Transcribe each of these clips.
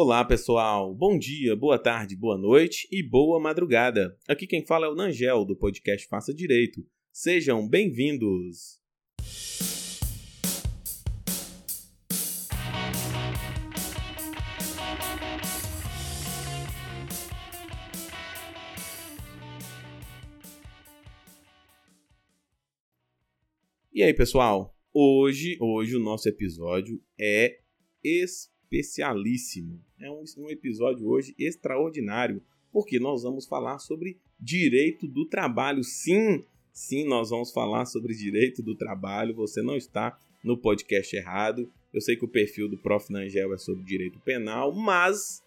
Olá, pessoal. Bom dia, boa tarde, boa noite e boa madrugada. Aqui quem fala é o Nangel do podcast Faça Direito. Sejam bem-vindos. E aí, pessoal? Hoje, hoje o nosso episódio é especialíssimo. É um, um episódio hoje extraordinário, porque nós vamos falar sobre direito do trabalho. Sim, sim, nós vamos falar sobre direito do trabalho. Você não está no podcast errado. Eu sei que o perfil do Prof. Nangel é sobre direito penal, mas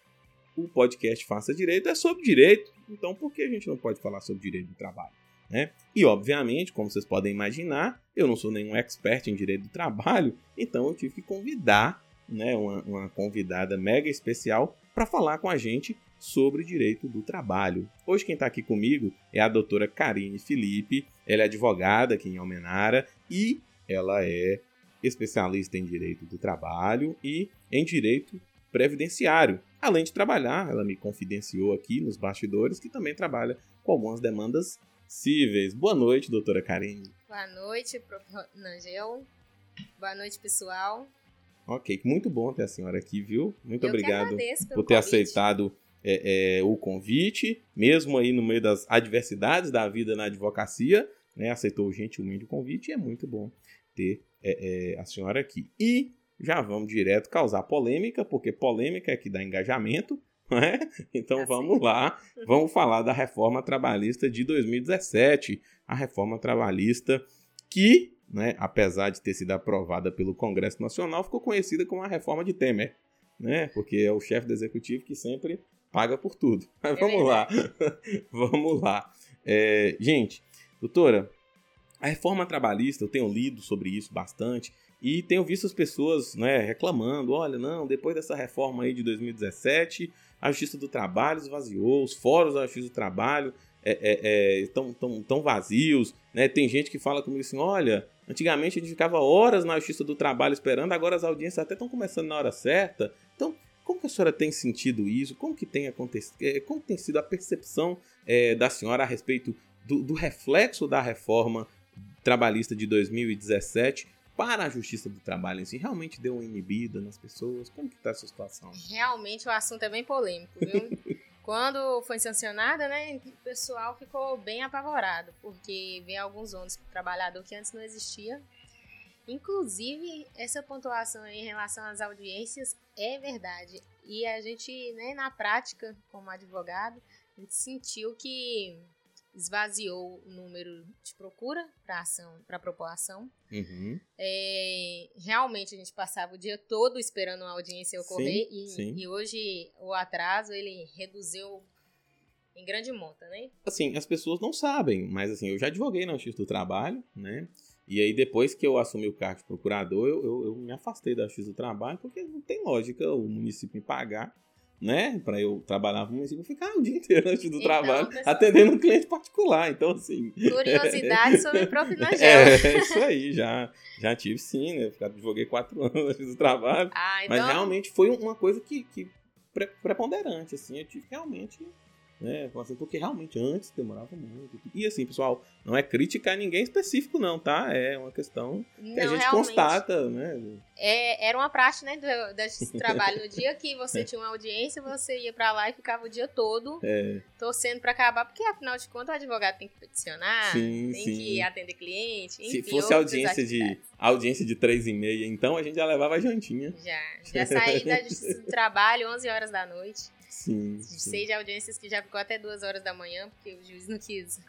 o podcast Faça Direito é sobre direito. Então, por que a gente não pode falar sobre direito do trabalho? Né? E, obviamente, como vocês podem imaginar, eu não sou nenhum expert em direito do trabalho, então eu tive que convidar né, uma, uma convidada mega especial para falar com a gente sobre direito do trabalho. Hoje quem está aqui comigo é a doutora Karine Felipe, ela é advogada aqui em Almenara e ela é especialista em direito do trabalho e em direito previdenciário. Além de trabalhar, ela me confidenciou aqui nos bastidores que também trabalha com algumas demandas cíveis. Boa noite, doutora Karine. Boa noite, prof. Nangel. Boa noite, pessoal. Ok, muito bom ter a senhora aqui, viu? Muito Eu obrigado por ter convite. aceitado é, é, o convite, mesmo aí no meio das adversidades da vida na advocacia, né? Aceitou gentilmente o convite e é muito bom ter é, é a senhora aqui. E já vamos direto causar polêmica, porque polêmica é que dá engajamento. É? Então assim. vamos lá, vamos falar da reforma trabalhista de 2017, a reforma trabalhista que, né, apesar de ter sido aprovada pelo Congresso Nacional, ficou conhecida como a reforma de Temer, né? Porque é o chefe do executivo que sempre paga por tudo. Mas vamos lá, vamos lá. É, gente, doutora, a reforma trabalhista, eu tenho lido sobre isso bastante e tenho visto as pessoas né, reclamando: olha, não, depois dessa reforma aí de 2017, a Justiça do Trabalho esvaziou, os fóruns da Justiça do Trabalho é, é, é tão, tão vazios. Né? Tem gente que fala comigo assim: olha, antigamente a gente ficava horas na Justiça do Trabalho esperando, agora as audiências até estão começando na hora certa. Então, como que a senhora tem sentido isso? Como que tem acontecido? É, como tem sido a percepção é, da senhora a respeito do, do reflexo da reforma trabalhista de 2017 para a justiça do trabalho em si? Realmente deu uma inibida nas pessoas? Como que está essa situação? Realmente o assunto é bem polêmico, viu? Quando foi sancionada, né, o pessoal ficou bem apavorado, porque vê alguns ônus para o trabalhador que antes não existia. Inclusive, essa pontuação em relação às audiências é verdade. E a gente, né, na prática, como advogado, a gente sentiu que esvaziou o número de procura para ação, para população. Uhum. É, realmente a gente passava o dia todo esperando uma audiência ocorrer sim, e, sim. e hoje o atraso ele reduziu em grande monta, né? Assim, as pessoas não sabem, mas assim, eu já advoguei na Justiça do Trabalho, né? E aí, depois que eu assumi o cargo de procurador, eu, eu, eu me afastei da Justiça do Trabalho, porque não tem lógica o município me pagar né? Para eu trabalhar no município, ficar o dia inteiro antes do então, trabalho pessoal... atendendo um cliente particular. Então, assim. Curiosidade sobre Profinagel. É, isso aí, já, já tive sim, né? Advoguei quatro anos antes do trabalho. Ah, então... Mas realmente foi uma coisa que, que preponderante, assim. Eu tive realmente né? Assim, porque realmente antes demorava muito. E assim, pessoal, não é crítica a ninguém específico, não, tá? É uma questão que não, a gente constata, né? É, era uma prática, né, do, desse trabalho. No dia que você tinha uma audiência, você ia para lá e ficava o dia todo é. torcendo para acabar, porque afinal de contas o advogado tem que peticionar, sim, tem sim. que atender cliente. Enfim, Se fosse audiência de audiência de três e meia, então a gente já levava a jantinha. Já, já saí da, do trabalho 11 horas da noite. Sim. Sei de audiências que já ficou até duas horas da manhã, porque o juiz não quis.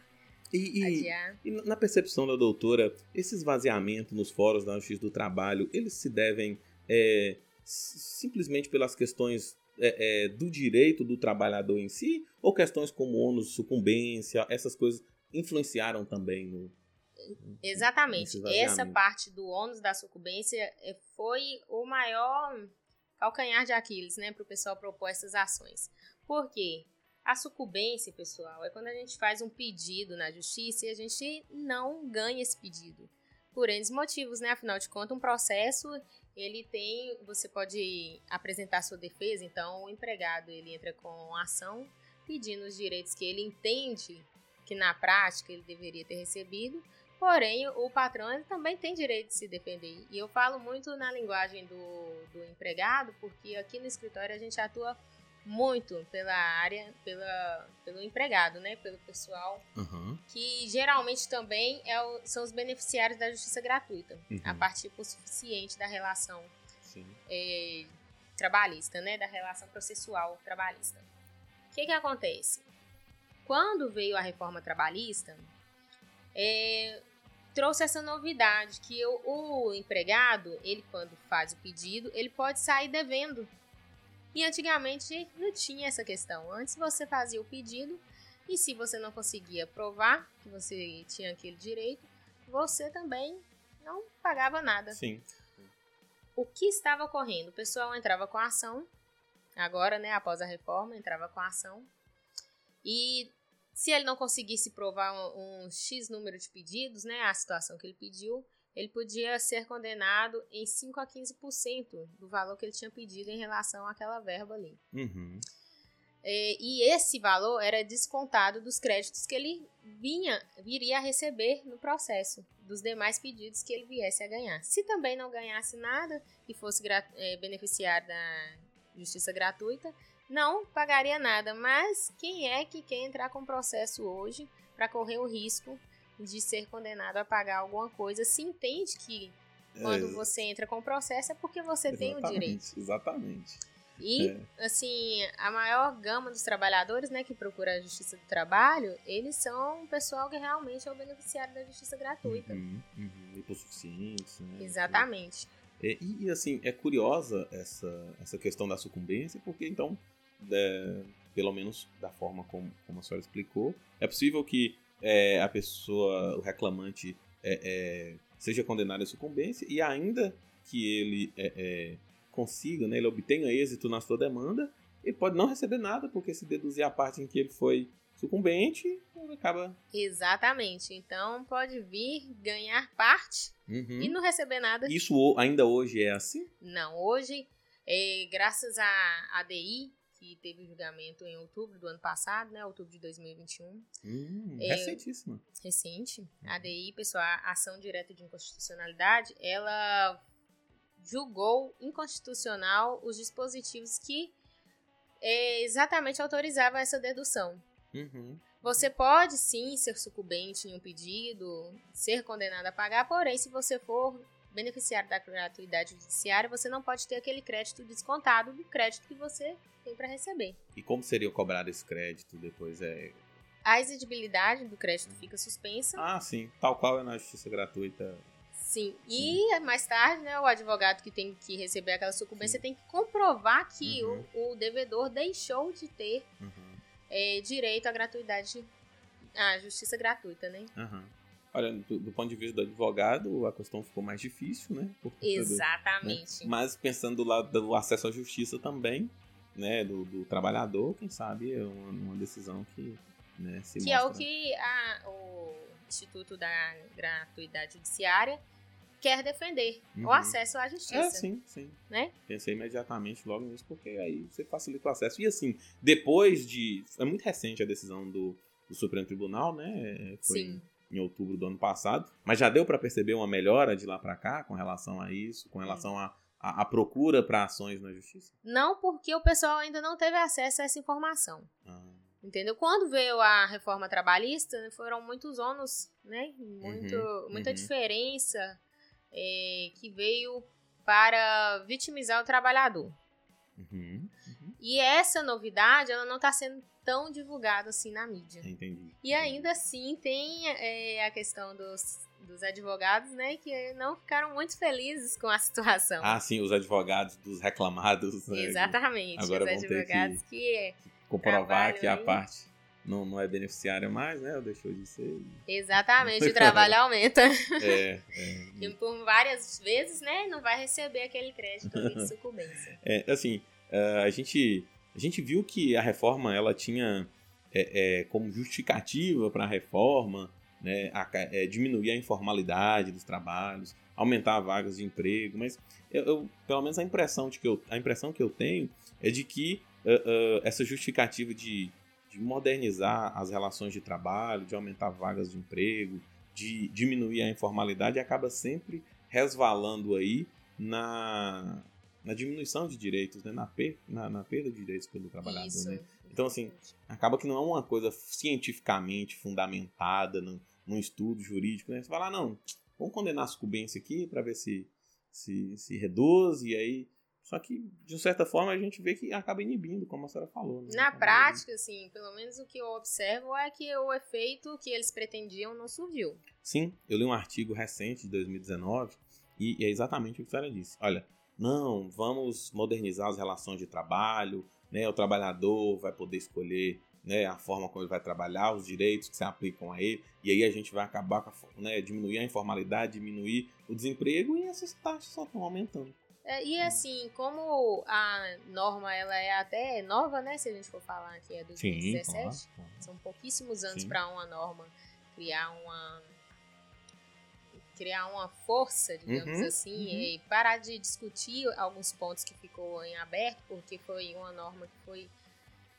E, e, e, na percepção da doutora, esse esvaziamento nos fóruns da Justiça do Trabalho, eles se devem é, simplesmente pelas questões é, é, do direito do trabalhador em si, ou questões como ônus, sucumbência, essas coisas influenciaram também no. Exatamente. Essa parte do ônus da sucumbência é, foi o maior calcanhar de Aquiles, né, para o pessoal propor essas ações. Por quê? A sucumbência, pessoal, é quando a gente faz um pedido na justiça e a gente não ganha esse pedido. Por N motivos, né? Afinal de contas, um processo ele tem, você pode apresentar sua defesa, então o empregado ele entra com ação pedindo os direitos que ele entende que na prática ele deveria ter recebido, porém o patrão ele também tem direito de se defender. E eu falo muito na linguagem do, do empregado, porque aqui no escritório a gente atua muito pela área, pela, pelo empregado, né? Pelo pessoal, uhum. que geralmente também é o, são os beneficiários da justiça gratuita, uhum. a partir por suficiente da relação é, trabalhista, né? Da relação processual trabalhista. O que que acontece? Quando veio a reforma trabalhista, é, trouxe essa novidade que o, o empregado, ele quando faz o pedido, ele pode sair devendo e antigamente não tinha essa questão. Antes você fazia o pedido e se você não conseguia provar que você tinha aquele direito, você também não pagava nada. Sim. O que estava ocorrendo? O pessoal entrava com a ação, agora, né, após a reforma, entrava com a ação. E se ele não conseguisse provar um, um X número de pedidos, né, a situação que ele pediu, ele podia ser condenado em 5 a 15% do valor que ele tinha pedido em relação àquela verba ali. Uhum. É, e esse valor era descontado dos créditos que ele vinha, viria a receber no processo, dos demais pedidos que ele viesse a ganhar. Se também não ganhasse nada e fosse é, beneficiário da justiça gratuita, não pagaria nada. Mas quem é que quer entrar com processo hoje para correr o risco de ser condenado a pagar alguma coisa, se entende que quando é. você entra com processo é porque você tem o direito. Exatamente. E, é. assim, a maior gama dos trabalhadores, né, que procura a justiça do trabalho, eles são o pessoal que realmente é o beneficiário da justiça gratuita. Uhum, uhum, hipossuficientes, né? Exatamente. E, e, assim, é curiosa essa, essa questão da sucumbência, porque então, é, pelo menos da forma como, como a senhora explicou, é possível que é, a pessoa, o reclamante, é, é, seja condenado à sucumbência e ainda que ele é, é, consiga, né, ele obtenha êxito na sua demanda, ele pode não receber nada, porque se deduzir a parte em que ele foi sucumbente, ele acaba. Ademais, Então pode vir ganhar parte uhum. e não receber nada. Isso ainda hoje é assim? Não, hoje, é, graças à ADI, que teve o julgamento em outubro do ano passado, né? Outubro de 2021. Hum, é, recentíssima. Recente. A ADI, pessoal, a ação direta de inconstitucionalidade, ela julgou inconstitucional os dispositivos que é, exatamente autorizavam essa dedução. Uhum. Você pode sim ser sucumbente em um pedido, ser condenado a pagar, porém, se você for beneficiário da gratuidade judiciária, você não pode ter aquele crédito descontado do crédito que você tem para receber. E como seria cobrado esse crédito depois? É... A exigibilidade do crédito fica suspensa. Ah, sim. Tal qual é na justiça gratuita. Sim. E mais tarde, né, o advogado que tem que receber aquela sucumbência sim. tem que comprovar que uhum. o, o, devedor deixou de ter uhum. é, direito à gratuidade, à justiça gratuita, né? Uhum. Olha, do, do, ponto de vista do advogado, a questão ficou mais difícil, né? Exatamente. Do, né? Mas pensando do lado do acesso à justiça também, né, do, do trabalhador, quem sabe é uma, uma decisão que né, se Que mostra... é o que a, o Instituto da Gratuidade Judiciária quer defender, uhum. o acesso à justiça. É, sim, sim. Né? Pensei imediatamente logo nisso, porque aí você facilita o acesso. E assim, depois de... É muito recente a decisão do, do Supremo Tribunal, né? Foi sim. Em outubro do ano passado. Mas já deu para perceber uma melhora de lá para cá com relação a isso, com relação a a, a procura para ações na justiça? Não, porque o pessoal ainda não teve acesso a essa informação. Ah. Entendeu? Quando veio a reforma trabalhista, foram muitos ônus, né? Muito, uhum, muita uhum. diferença é, que veio para vitimizar o trabalhador. Uhum, uhum. e essa novidade, ela não está sendo tão divulgada assim na mídia. Entendi. E ainda assim tem é, a questão dos dos advogados, né, que não ficaram muito felizes com a situação. Ah, sim, os advogados dos reclamados. Né, Exatamente, agora os advogados que, que comprovar que a parte não, não é beneficiária mais, né, ou deixou de ser. Exatamente, o trabalho aumenta. É, é. E por várias vezes, né, não vai receber aquele crédito de sucumbência. É, assim, a gente, a gente viu que a reforma, ela tinha é, é como justificativa para a reforma né, a, é, diminuir a informalidade dos trabalhos, aumentar vagas de emprego, mas eu, eu, pelo menos a impressão, de que eu, a impressão que eu tenho é de que uh, uh, essa justificativa de, de modernizar as relações de trabalho, de aumentar vagas de emprego, de diminuir a informalidade, acaba sempre resvalando aí na, na diminuição de direitos, né? na, per, na, na perda de direitos pelo trabalhador. Isso, né? Então, assim, acaba que não é uma coisa cientificamente fundamentada, não, num estudo jurídico, né? Você fala, ah, não, vamos condenar a sucumbência aqui para ver se, se, se reduz, e aí. Só que, de certa forma, a gente vê que acaba inibindo, como a senhora falou. Né? Na prática, assim, pelo menos o que eu observo é que o efeito que eles pretendiam não surgiu. Sim, eu li um artigo recente de 2019 e é exatamente o que a senhora disse. Olha, não, vamos modernizar as relações de trabalho, né? O trabalhador vai poder escolher né, a forma como ele vai trabalhar, os direitos que se aplicam a ele, e aí a gente vai acabar com a, né, diminuir a informalidade, diminuir o desemprego e essas taxas só estão aumentando. É, e assim, como a norma ela é até nova, né? Se a gente for falar que é 2017, Sim, claro, claro. são pouquíssimos anos para uma norma criar uma criar uma força, digamos uhum, assim, uhum. e parar de discutir alguns pontos que ficou em aberto, porque foi uma norma que foi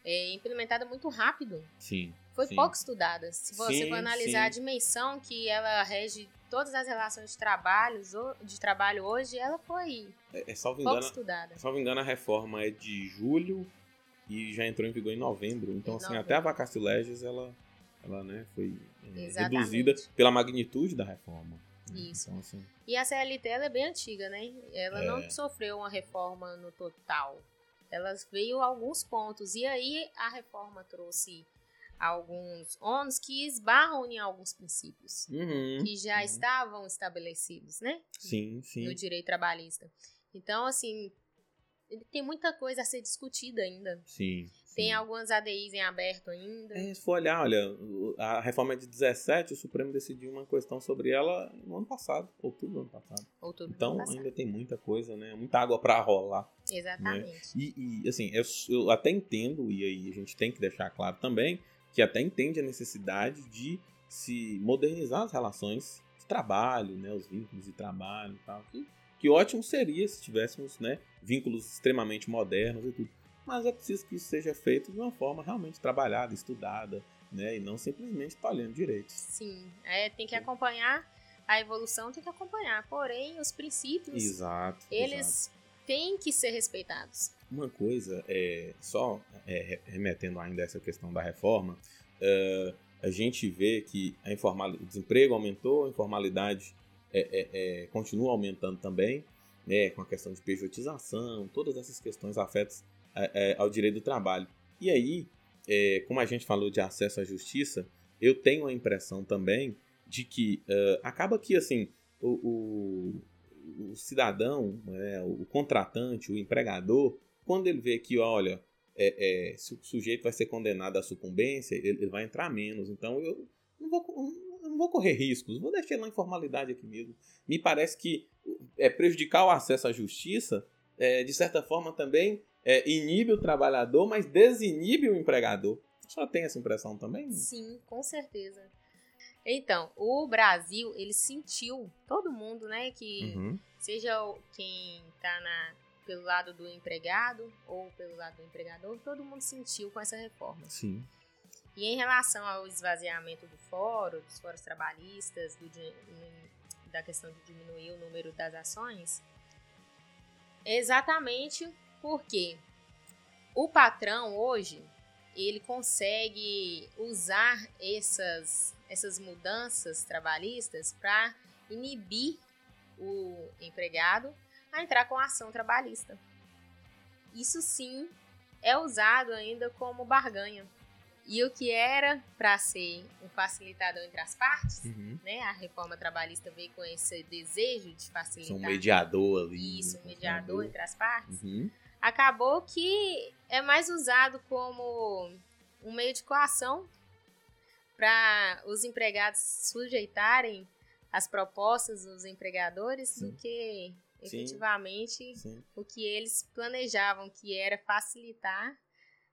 é, implementada muito rápido. Sim. Foi sim. pouco estudada. Se você sim, for analisar sim. a dimensão que ela rege todas as relações de trabalho, de trabalho hoje, ela foi é, é pouco engano, estudada. Salvo engano, a reforma é de julho e já entrou em vigor em novembro. Então, em assim, novembro. até a vacatio legis, ela, ela né, foi é, reduzida pela magnitude da reforma. Né? Isso. Então, assim... E a CLT ela é bem antiga, né? Ela é... não sofreu uma reforma no total. Ela veio alguns pontos. E aí a reforma trouxe alguns ônus que esbarram em alguns princípios uhum, que já uhum. estavam estabelecidos, né? Sim, sim. No direito trabalhista. Então, assim, tem muita coisa a ser discutida ainda. Sim. Tem algumas ADIs em aberto ainda. É, se for olhar, olha, a reforma é de 17, o Supremo decidiu uma questão sobre ela no ano passado, outubro do ano passado. Outubro então ano passado. ainda tem muita coisa, né? Muita água para rolar. Né? Exatamente. Né? E, e, assim, eu, eu até entendo, e aí a gente tem que deixar claro também, que até entende a necessidade de se modernizar as relações de trabalho, né? Os vínculos de trabalho e tal. Que, que ótimo seria se tivéssemos, né? Vínculos extremamente modernos e tudo mas é preciso que isso seja feito de uma forma realmente trabalhada, estudada, né? E não simplesmente tolhendo direitos. Sim, é, tem que acompanhar a evolução, tem que acompanhar. Porém, os princípios, exato, eles exato. têm que ser respeitados. Uma coisa, é, só é, remetendo ainda a essa questão da reforma, é, a gente vê que a informal, o desemprego aumentou, a informalidade é, é, é, continua aumentando também, né, com a questão de pejotização, todas essas questões afetam é, ao direito do trabalho. E aí, é, como a gente falou de acesso à justiça, eu tenho a impressão também de que uh, acaba que assim o, o, o cidadão, né, o contratante, o empregador, quando ele vê que, olha, é, é, se o sujeito vai ser condenado à sucumbência, ele, ele vai entrar menos. Então eu não vou, não vou correr riscos, vou deixar na informalidade aqui mesmo. Me parece que é prejudicar o acesso à justiça, é, de certa forma também é, inibe o trabalhador, mas desinibe o empregador. Só tem essa impressão também? Sim, com certeza. Então, o Brasil, ele sentiu, todo mundo, né, que uhum. seja quem está na, pelo lado do empregado ou pelo lado do empregador, todo mundo sentiu com essa reforma. Sim. E em relação ao esvaziamento do fórum, dos fóruns trabalhistas, do, da questão de diminuir o número das ações, exatamente porque o patrão hoje ele consegue usar essas, essas mudanças trabalhistas para inibir o empregado a entrar com a ação trabalhista. Isso sim é usado ainda como barganha. E o que era para ser um facilitador entre as partes, uhum. né? A reforma trabalhista veio com esse desejo de facilitar. Um mediador ali. Isso, um mediador entre as partes. Uhum acabou que é mais usado como um meio de coação para os empregados sujeitarem as propostas dos empregadores Sim. do que efetivamente Sim. o que eles planejavam, que era facilitar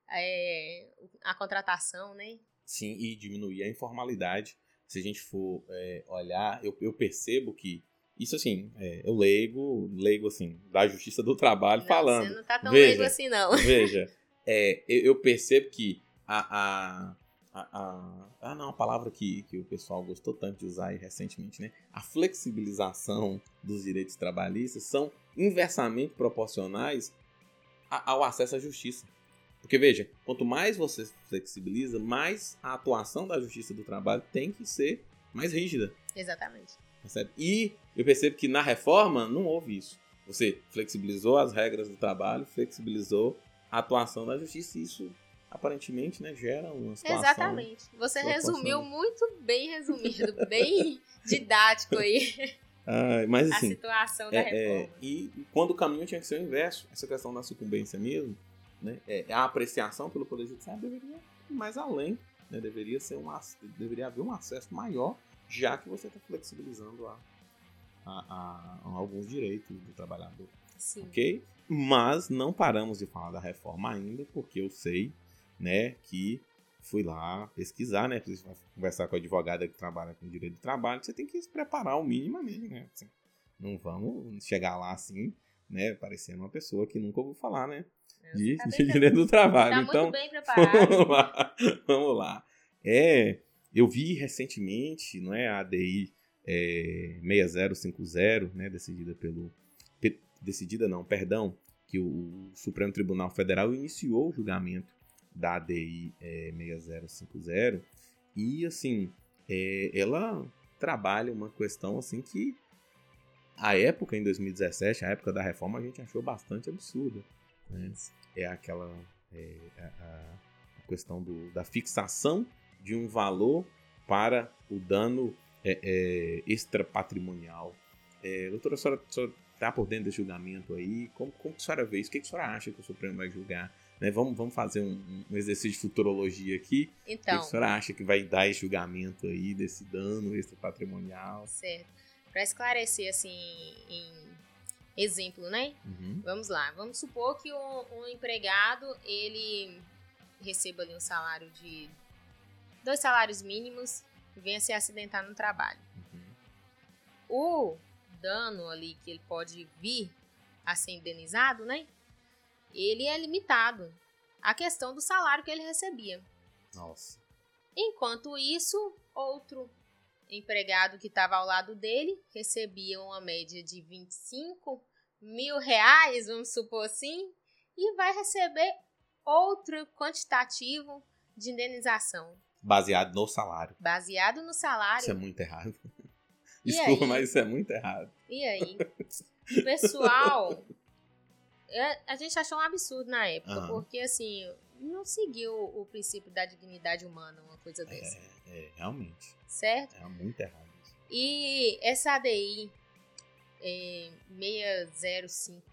é, a contratação, né? Sim, e diminuir a informalidade se a gente for é, olhar, eu, eu percebo que isso assim, é, eu leigo, leigo assim, da Justiça do Trabalho não, falando. Você não tá tão veja, leigo assim, não. Veja, é, eu, eu, percebo que a, a, a, ah, não, a palavra que, que o pessoal gostou tanto de usar aí recentemente, né? A flexibilização dos direitos trabalhistas são inversamente proporcionais ao acesso à justiça. Porque veja, quanto mais você flexibiliza, mais a atuação da justiça do trabalho tem que ser mais rígida. Exatamente. Percebe? E eu percebo que na reforma não houve isso. Você flexibilizou as regras do trabalho, flexibilizou a atuação da justiça e isso aparentemente né, gera uma situação... Exatamente. Você resumiu muito bem resumido, bem didático aí. Ah, mas assim, a situação da é, reforma. É, e quando o caminho tinha que ser o inverso, essa questão da sucumbência mesmo, né, é, a apreciação pelo Poder Judiciário deveria ir mais além, né, deveria, ser um, deveria haver um acesso maior, já que você está flexibilizando a, a, a, alguns direitos do trabalhador. Sim. Ok? Mas não paramos de falar da reforma ainda, porque eu sei né, que fui lá pesquisar, né? Conversar com a advogada que trabalha com direito do trabalho. Você tem que se preparar o minimamente, né? Assim, não vamos chegar lá assim, né? Parecendo uma pessoa que nunca ouviu falar, né? De, tá de direito do trabalho. Tá então, muito bem preparado. vamos lá. Vamos lá. É, eu vi recentemente, não é, a ADI é, 6050, né, decidida pelo decidida não, perdão, que o Supremo Tribunal Federal iniciou o julgamento da ADI é, 6050 e assim é, ela trabalha uma questão assim que a época em 2017 a época da reforma a gente achou bastante absurda né? é aquela é, a, a, questão do, da fixação de um valor para o dano é, é, extrapatrimonial é, doutora a senhora, está por dentro desse julgamento aí como, como a senhora vê isso o que a senhora acha que o Supremo vai julgar né? Vamos, vamos fazer um, um, exercício de futurologia aqui. Então. O que a senhora acha que vai dar esse julgamento aí desse dano extra patrimonial? Certo. Para esclarecer, assim, em exemplo, né? Uhum. Vamos lá. Vamos supor que um, um, empregado, ele receba ali um salário de... Dois salários mínimos e venha se acidentar no trabalho. Uhum. O dano ali que ele pode vir a ser indenizado, né? ele é limitado à questão do salário que ele recebia. Nossa. Enquanto isso, outro empregado que estava ao lado dele recebia uma média de 25 mil reais, vamos supor assim, e vai receber outro quantitativo de indenização. Baseado no salário. Baseado no salário. Isso é muito errado. Desculpa, mas isso é muito errado. E aí? O pessoal é, a gente achou um absurdo na época, uhum. porque assim, não seguiu o princípio da dignidade humana, uma coisa dessa. É, é realmente. Certo? É muito errado. Isso. E essa ADI é, 6050,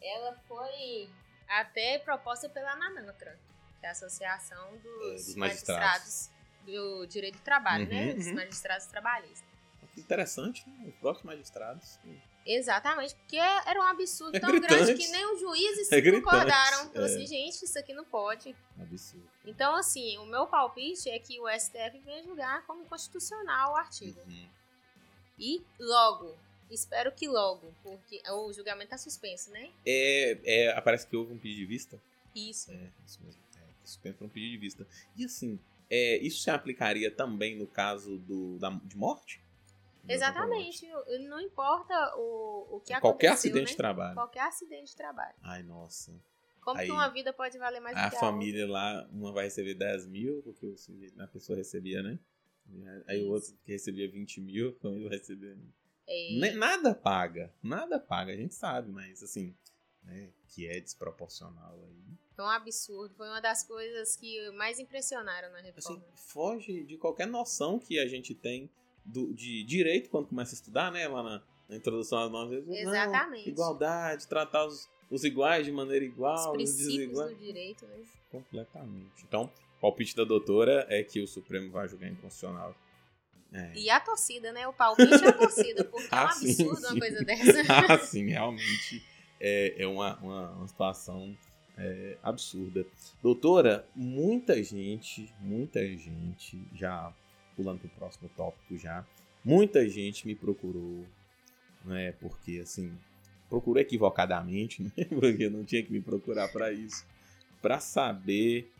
ela foi até proposta pela NANANTRA, que é a Associação dos, é, dos magistrados. magistrados. do Direito do Trabalho, né? uhum, né? Dos uhum. magistrados trabalhistas. Interessante, né? Os próprios magistrados. Exatamente, porque era um absurdo é tão gritante. grande que nem os juízes é concordaram. Então, é. assim, gente, isso aqui não pode. Absurdo. Então, assim, o meu palpite é que o STF venha julgar como constitucional o artigo. Uhum. E logo. Espero que logo, porque o julgamento tá suspenso, né? É, é, parece que houve um pedido de vista. Isso. É, isso mesmo. Suspenso por um pedido de vista. E assim, é, isso se aplicaria também no caso do, da, de morte? Exatamente. Não importa o, o que Qualquer acidente né? de trabalho. Qualquer acidente de trabalho. Ai, nossa. Como Aí, que uma vida pode valer mais do que a família lá, uma vai receber 10 mil, porque a pessoa recebia, né? Aí o outro que recebia 20 mil, a família vai receber. É. Nada paga. Nada paga, a gente sabe, mas assim, né? Que é desproporcional aí. Foi um absurdo. Foi uma das coisas que mais impressionaram na reforma. Assim, foge de qualquer noção que a gente tem do, de direito quando começa a estudar, né? Lá na, na introdução às normas. Exatamente. Não, igualdade, tratar os, os iguais de maneira igual, os, os desiguais. do direito, né? Completamente. Então, o palpite da doutora é que o Supremo vai julgar inconstitucional. É. E a torcida, né? O palpite é a torcida, porque ah, é um ah, absurdo sim, uma coisa dessa. ah, sim, realmente é, é uma, uma, uma situação é, absurda. Doutora, muita gente, muita gente já pulando para o próximo tópico já. Muita gente me procurou, né? Porque assim, procurou equivocadamente, né? Porque não tinha que me procurar para isso, para saber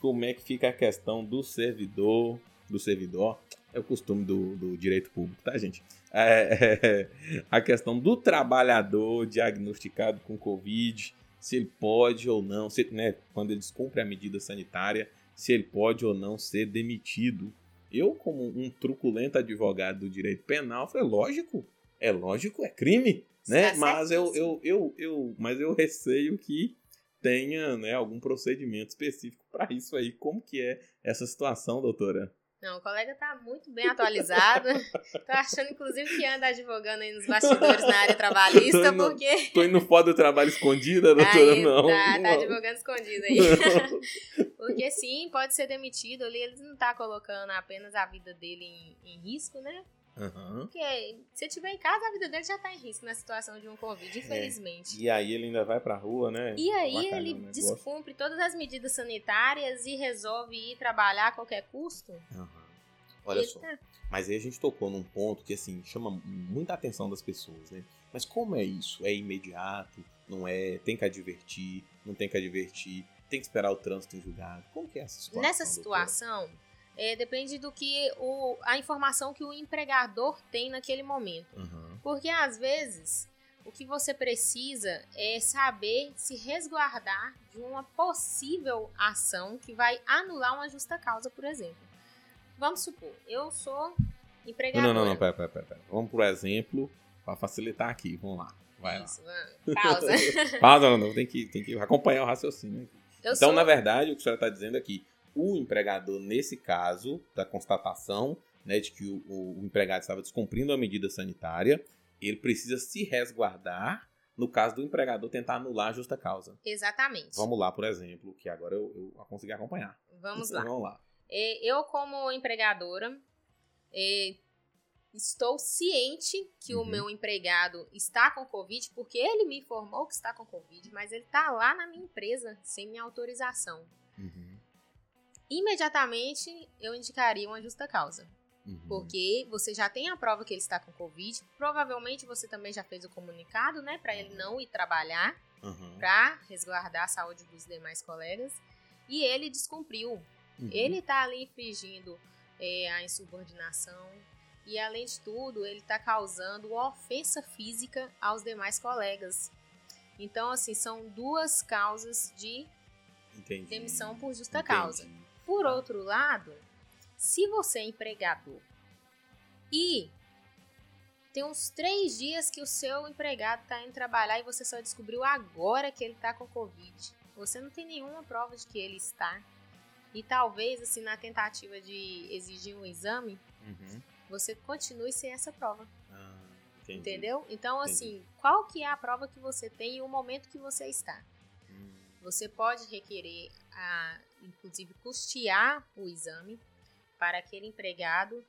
como é que fica a questão do servidor, do servidor, é o costume do, do direito público, tá, gente? É, é, a questão do trabalhador diagnosticado com Covid, se ele pode ou não, se, né, quando ele descumpre a medida sanitária, se ele pode ou não ser demitido. Eu, como um truculento advogado do direito penal, falei, lógico, é lógico, é crime, né? mas eu, eu, eu, eu, mas eu receio que tenha né, algum procedimento específico para isso aí. Como que é essa situação, doutora? Não, o colega tá muito bem atualizado. tô achando, inclusive, que anda advogando aí nos bastidores na área trabalhista, tô indo, porque. Tô indo fora do trabalho escondida, doutora? Aí, não. Tá, tá advogando escondido aí. porque sim, pode ser demitido ali. Ele não tá colocando apenas a vida dele em, em risco, né? Uhum. Porque se tiver em casa, a vida dele já tá em risco na situação de um Covid, é. infelizmente. É. E aí ele ainda vai pra rua, né? E aí ele descumpre todas as medidas sanitárias e resolve ir trabalhar a qualquer custo. Uhum. Olha Eita. só. Mas aí a gente tocou num ponto que, assim, chama muita atenção das pessoas, né? Mas como é isso? É imediato? Não é? Tem que advertir? Não tem que advertir? Tem que esperar o trânsito em julgado? Como que é essa situação? Nessa situação... Doutora? É, depende do que o, a informação que o empregador tem naquele momento. Uhum. Porque às vezes o que você precisa é saber se resguardar de uma possível ação que vai anular uma justa causa, por exemplo. Vamos supor, eu sou empregador. Não, não, não, pera, pera, pera. Vamos por exemplo, para facilitar aqui. Vamos lá. Vai Isso, lá. Vamos. Pausa. Pausa, não, não, tem que, tem que acompanhar o raciocínio. Eu então, sou... na verdade, o que a senhora está dizendo aqui, o empregador, nesse caso, da constatação né, de que o, o, empregado estava descumprindo a medida sanitária, ele precisa se resguardar no caso do empregador tentar anular a justa causa. Exatamente. Vamos lá, por exemplo, que agora eu, eu consegui acompanhar. Vamos então, lá. Vamos lá. Eu, como empregadora, estou ciente que uhum. o meu empregado está com Covid, porque ele me informou que está com Covid, mas ele está lá na minha empresa sem minha autorização. Uhum imediatamente eu indicaria uma justa causa. Uhum. Porque você já tem a prova que ele está com Covid. Provavelmente você também já fez o comunicado, né? Para ele não ir trabalhar, uhum. para resguardar a saúde dos demais colegas. E ele descumpriu. Uhum. Ele está ali infringindo é, a insubordinação. E além de tudo, ele está causando ofensa física aos demais colegas. Então, assim, são duas causas de Entendi. demissão por justa Entendi. causa. Por outro lado, se você é empregador e tem uns três dias que o seu empregado está indo trabalhar e você só descobriu agora que ele está com Covid, você não tem nenhuma prova de que ele está. E talvez, assim, na tentativa de exigir um exame, uhum. você continue sem essa prova. Ah, Entendeu? Então, entendi. assim, qual que é a prova que você tem e o momento que você está? Hum. Você pode requerer a inclusive custear o exame para aquele empregado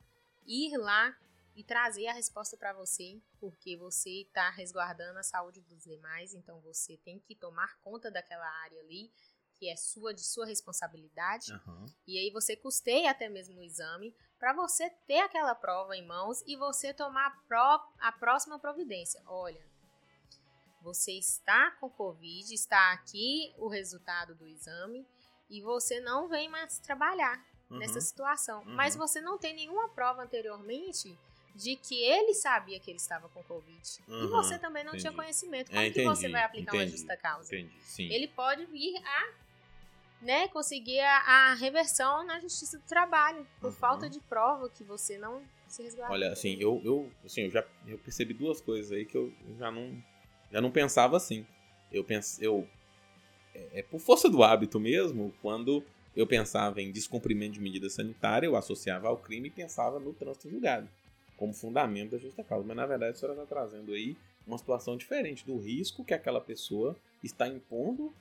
ir lá e trazer a resposta para você, porque você está resguardando a saúde dos demais, então você tem que tomar conta daquela área ali que é sua de sua responsabilidade. Uhum. E aí você custeia até mesmo o exame para você ter aquela prova em mãos e você tomar a, pró a próxima providência. Olha, você está com Covid, está aqui o resultado do exame e você não vem mais trabalhar uhum. nessa situação. Uhum. Mas você não tem nenhuma prova anteriormente de que ele sabia que ele estava com Covid. Uhum. E você também não entendi. tinha conhecimento. Como é, que você vai aplicar entendi. uma justa causa? Ele pode vir a né, conseguir a, a, reversão na justiça do trabalho por uhum. falta de prova que você não se resguardou. Olha, assim, eu, eu, assim, eu já eu percebi duas coisas aí que eu já não, já não pensava assim. Eu, pense, eu é, é, por força do hábito mesmo, quando eu pensava em descumprimento de medida sanitária, eu associava ao crime e pensava no trânsito julgado, como fundamento da justa causa. Mas na verdade a senhora está trazendo aí uma situação diferente do risco que aquela pessoa está impondo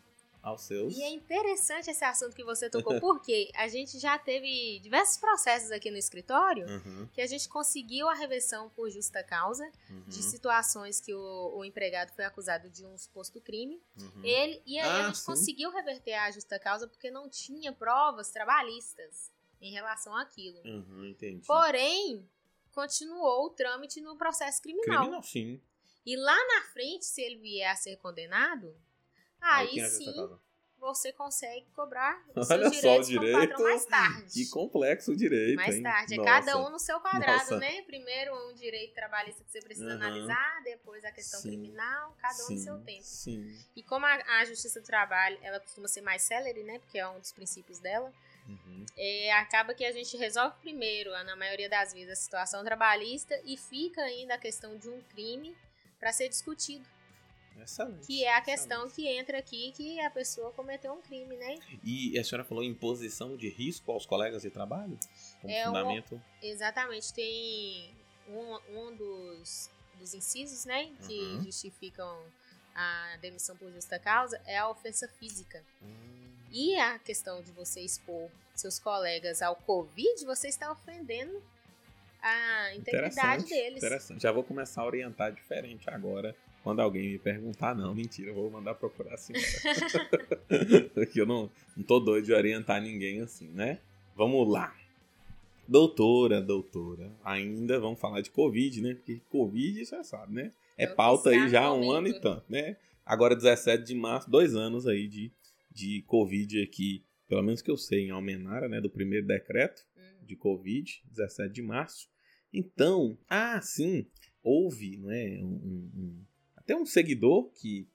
aos seus. E é interessante esse assunto que você tocou, porque a gente já teve diversos processos aqui no escritório uhum. que a gente conseguiu a reversão por justa causa uhum. de situações que o, o, empregado foi acusado de um suposto crime. Uhum. Ele, e aí ah, a gente sim. conseguiu reverter a justa causa porque não tinha provas trabalhistas. em relação àquilo. Uhum, entendi. Porém, continuou o trâmite no processo criminal. Criminal, sim. E lá na frente, se ele vier a ser condenado, aí, aí sim você consegue cobrar os Olha seus direitos só, o direito, mais tarde. Que complexo o direito. Mais hein? tarde. É Nossa. cada um no seu quadrado, Nossa. né? Primeiro um direito trabalhista que você precisa uhum. analisar, depois a questão sim. criminal, cada um sim. no seu tempo. Sim. E como a, a, Justiça do Trabalho, ela costuma ser mais célere, né? Porque é um dos princípios dela. Uhum. É, acaba que a gente resolve primeiro, na maioria das vezes, a situação trabalhista e fica ainda a questão de um crime para ser discutido. Excelente. Que é a questão excelente. que entra aqui que a pessoa cometeu um crime, né? E a senhora falou imposição de risco aos colegas de trabalho? Como é fundamento? Exatamente. Tem um, um dos, dos incisos, né? Que uhum. justificam a demissão por justa causa é a ofensa física. Uhum. E a questão de você expor seus colegas ao Covid, você está ofendendo a integridade deles. Interessante. Já vou começar a orientar diferente agora quando alguém me perguntar, não, mentira, eu vou mandar procurar assim. Porque eu não, não tô doido de orientar ninguém assim, né? Vamos lá. Doutora, doutora, ainda vamos falar de Covid, né? Porque Covid, você sabe, né? É pauta aí já há um ano e tanto, né? Agora, 17 de março, dois anos aí de, de Covid aqui, pelo menos que eu sei, em Almenara, né? Do primeiro decreto hum. de Covid, 17 de março. Então, ah, sim, houve, né? Um, um, até um seguidor que,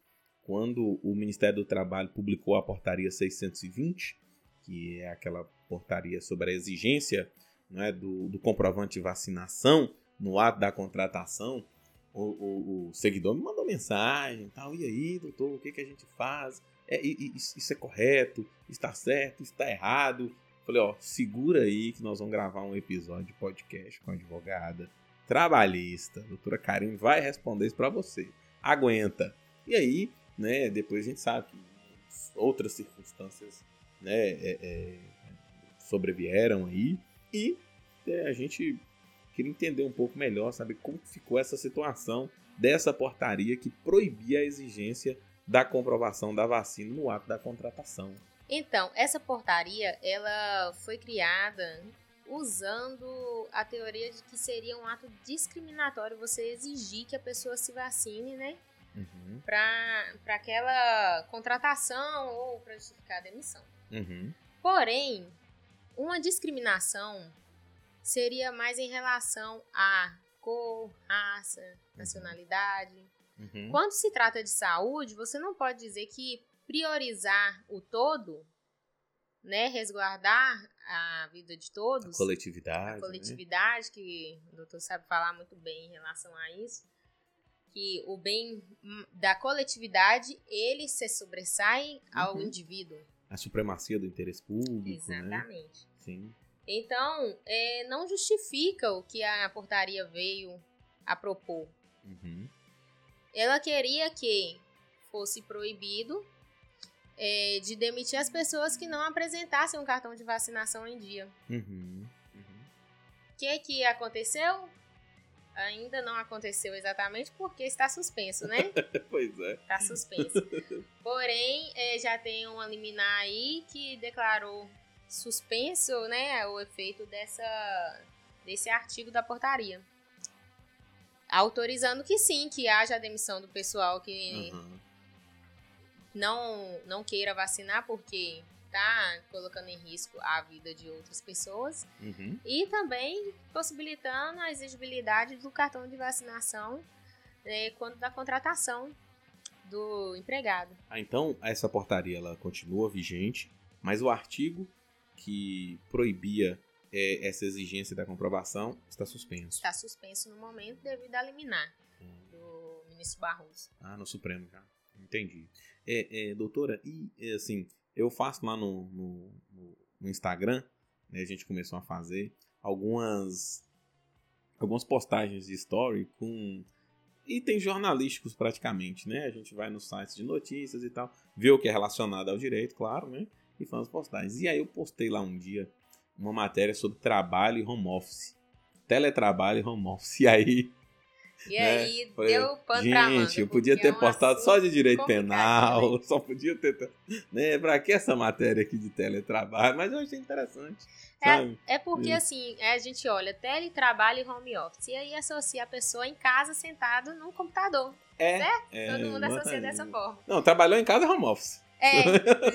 quando o Ministério do Trabalho publicou a portaria 620, que é aquela portaria sobre a exigência né, do, do comprovante de vacinação no ato da contratação, o, o, o, seguidor me mandou mensagem, tal, e aí, doutor, o que, que a gente faz? É, isso é correto? Está certo? Está errado? Falei, ó, segura aí que nós vamos gravar um episódio de podcast com a advogada trabalhista, a doutora Karine vai responder isso para você aguenta. E aí, né, depois a gente sabe que outras circunstâncias né, é, é, sobrevieram aí e é, a gente queria entender um pouco melhor, saber como ficou essa situação dessa portaria que proibia a exigência da comprovação da vacina no ato da contratação. Então, essa portaria, ela foi criada usando a teoria de que seria um ato discriminatório você exigir que a pessoa se vacine, né? Uhum. Para aquela contratação ou para justificar a demissão. Uhum. Porém, uma discriminação seria mais em relação a cor, raça, uhum. nacionalidade. Uhum. Quando se trata de saúde, você não pode dizer que priorizar o todo né, resguardar a vida de todos. A coletividade. A né? coletividade, né? que o doutor sabe falar muito bem em relação a isso. Que o bem da coletividade, ele se sobressai uhum. ao indivíduo. A supremacia do interesse público. Né? Exatamente. Né? Sim. Então, é, não justifica o que a portaria veio a propor. Uhum. Ela queria que fosse proibido é, de demitir as pessoas que não apresentassem um cartão de vacinação em dia. O uhum, uhum. que que aconteceu? Ainda não aconteceu exatamente porque está suspenso, né? pois é. Está suspenso. Porém, é, já tem uma liminar aí que declarou suspenso, né, o efeito dessa desse artigo da portaria. Autorizando que sim, que haja a demissão do pessoal que uhum não, não queira vacinar porque tá colocando em risco a vida de outras pessoas uhum. e também possibilitando a exigibilidade do cartão de vacinação né, quando da contratação do empregado. Ah, então essa portaria ela continua vigente, mas o artigo que proibia é, essa exigência da comprovação está suspenso. Está suspenso no momento devido à liminar hum. do ministro Barroso. Ah, no Supremo já. Entendi. É, é, doutora, e é, assim, eu faço lá no, no, no Instagram, né, a gente começou a fazer algumas algumas postagens de story com itens jornalísticos praticamente, né? A gente vai nos sites de notícias e tal, vê o que é relacionado ao direito, claro, né? E faz postagens. E aí eu postei lá um dia uma matéria sobre trabalho e home office. Teletrabalho e home office. E aí E né? aí deu pano Gente, pra Gente, eu podia ter é um postado só de direito penal, só podia ter. Né? Pra que essa matéria aqui de teletrabalho? Mas eu achei interessante. É, é porque, assim, é, a gente olha teletrabalho e home office. E aí associa a pessoa em casa sentado no computador. É. Certo? É, Todo mundo associa dessa forma. Não, trabalhou em casa é home office. É,